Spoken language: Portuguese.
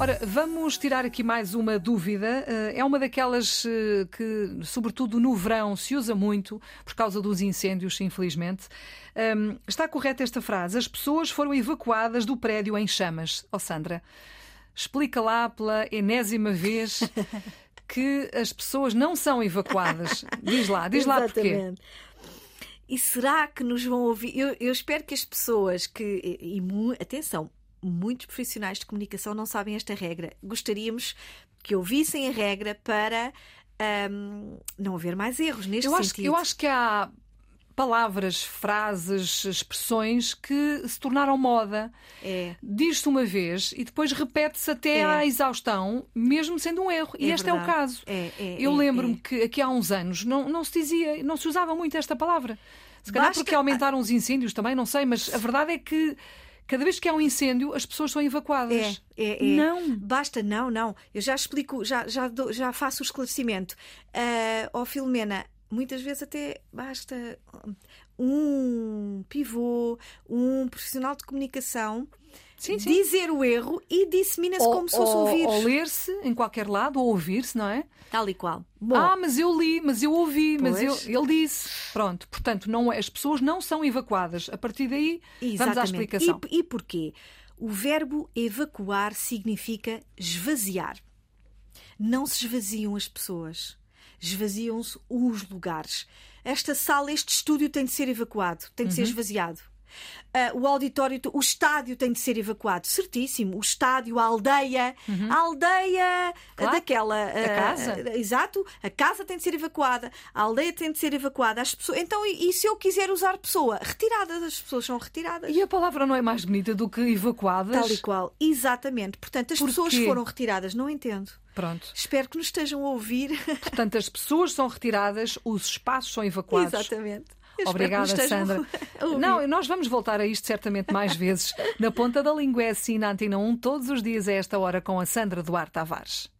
Ora, vamos tirar aqui mais uma dúvida. Eh, é uma daquelas eh, que, sobretudo no verão, se usa muito por causa dos incêndios, infelizmente. Ehm, está correta esta frase? As pessoas foram evacuadas do prédio em chamas. Ó oh, Sandra, explica lá pela enésima vez que as pessoas não são evacuadas. Diz lá, diz lá porquê. E será que nos vão ouvir? Eu, eu espero que as pessoas que. E, e, atenção, muitos profissionais de comunicação não sabem esta regra. Gostaríamos que ouvissem a regra para um, não haver mais erros neste eu sentido. Acho, eu acho que há palavras, frases, expressões que se tornaram moda. É. Diz-se uma vez e depois repete-se até é. à exaustão, mesmo sendo um erro. É e este verdade. é o caso. É, é Eu é, lembro-me que aqui há uns anos não, não se dizia, não se usava muito esta palavra. Se calhar Basta... porque aumentaram os incêndios também, não sei, mas a verdade é que cada vez que há um incêndio, as pessoas são evacuadas. É, é, é. Não. Basta, não, não. Eu já explico, já, já, dou, já faço o esclarecimento. Uh, oh, Filomena, muitas vezes até basta um pivô, um profissional de comunicação sim, sim. dizer o erro e dissemina-se como se fosse ouvir. Ou ler-se em qualquer lado, ou ouvir-se, não é? Tal e qual. Bom, ah, mas eu li, mas eu ouvi, pois. mas eu, ele disse. Pronto, portanto, não, é, as pessoas não são evacuadas. A partir daí, Exatamente. vamos à explicação. E, e porquê? O verbo evacuar significa esvaziar. Não se esvaziam as pessoas esvaziam-se os lugares. Esta sala, este estúdio tem de ser evacuado, tem de uhum. ser esvaziado. Uh, o auditório, o estádio tem de ser evacuado, certíssimo. O estádio, a aldeia, uhum. a aldeia claro. daquela. Uh, a casa. Uh, exato, a casa tem de ser evacuada, a aldeia tem de ser evacuada. As pessoas, então, e, e se eu quiser usar pessoa? Retiradas, as pessoas são retiradas. E a palavra não é mais bonita do que evacuadas? Tal e qual, exatamente. Portanto, as Por pessoas quê? foram retiradas, não entendo. Pronto. Espero que nos estejam a ouvir. Portanto, as pessoas são retiradas, os espaços são evacuados. Exatamente. Obrigada, Sandra. Não, nós vamos voltar a isto certamente mais vezes. Na ponta da língua é assim, na Antena 1, todos os dias a esta hora com a Sandra Duarte Tavares.